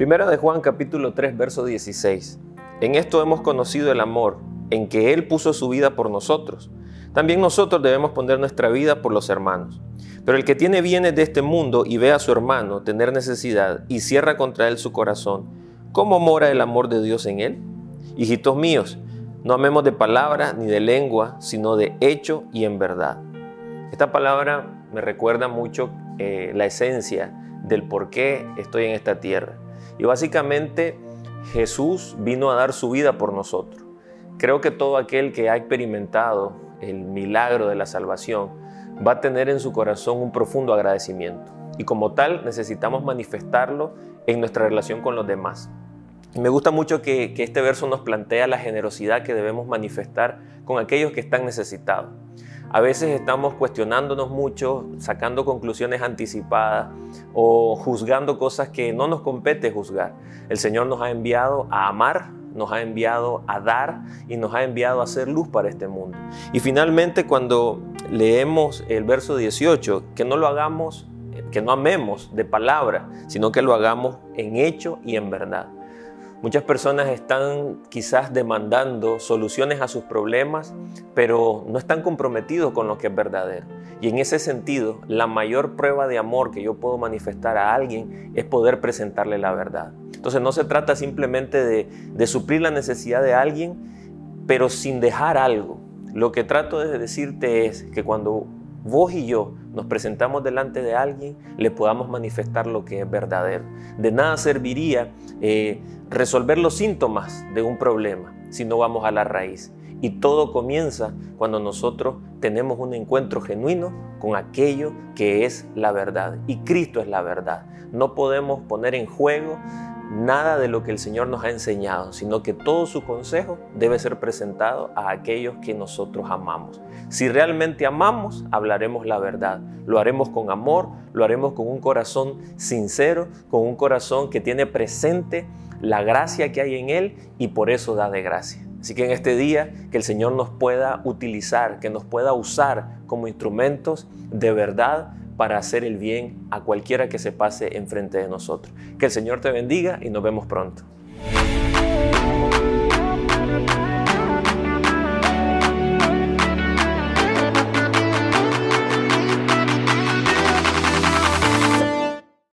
Primera de Juan capítulo 3 verso 16. En esto hemos conocido el amor, en que Él puso su vida por nosotros. También nosotros debemos poner nuestra vida por los hermanos. Pero el que tiene bienes de este mundo y ve a su hermano tener necesidad y cierra contra él su corazón, ¿cómo mora el amor de Dios en él? Hijitos míos, no amemos de palabra ni de lengua, sino de hecho y en verdad. Esta palabra me recuerda mucho eh, la esencia del por qué estoy en esta tierra. Y básicamente Jesús vino a dar su vida por nosotros. Creo que todo aquel que ha experimentado el milagro de la salvación va a tener en su corazón un profundo agradecimiento. Y como tal necesitamos manifestarlo en nuestra relación con los demás. me gusta mucho que, que este verso nos plantea la generosidad que debemos manifestar con aquellos que están necesitados. A veces estamos cuestionándonos mucho, sacando conclusiones anticipadas o juzgando cosas que no nos compete juzgar. El Señor nos ha enviado a amar, nos ha enviado a dar y nos ha enviado a hacer luz para este mundo. Y finalmente cuando leemos el verso 18, que no lo hagamos, que no amemos de palabra, sino que lo hagamos en hecho y en verdad. Muchas personas están quizás demandando soluciones a sus problemas, pero no están comprometidos con lo que es verdadero. Y en ese sentido, la mayor prueba de amor que yo puedo manifestar a alguien es poder presentarle la verdad. Entonces no se trata simplemente de, suplir la necesidad de alguien, pero sin dejar algo. Lo que trato de decirte es que cuando vos y yo nos presentamos delante de alguien, le podamos manifestar lo que es verdadero. De nada serviría eh, resolver los síntomas de un problema si no vamos a la raíz. Y todo comienza cuando nosotros tenemos un encuentro genuino con aquello que es la verdad. Y Cristo es la verdad. No podemos poner en juego nada de lo que el Señor nos ha enseñado, sino que todo su consejo debe ser presentado a aquellos que nosotros amamos. Si realmente amamos, hablaremos la verdad. Lo haremos con amor, lo haremos con un corazón sincero, con un corazón que tiene presente la gracia que hay en Él y por eso da de gracia. Así que en este día que el Señor nos pueda utilizar, que nos pueda usar como instrumentos de verdad para hacer el bien a cualquiera que se pase enfrente de nosotros. Que el Señor te bendiga y nos vemos pronto.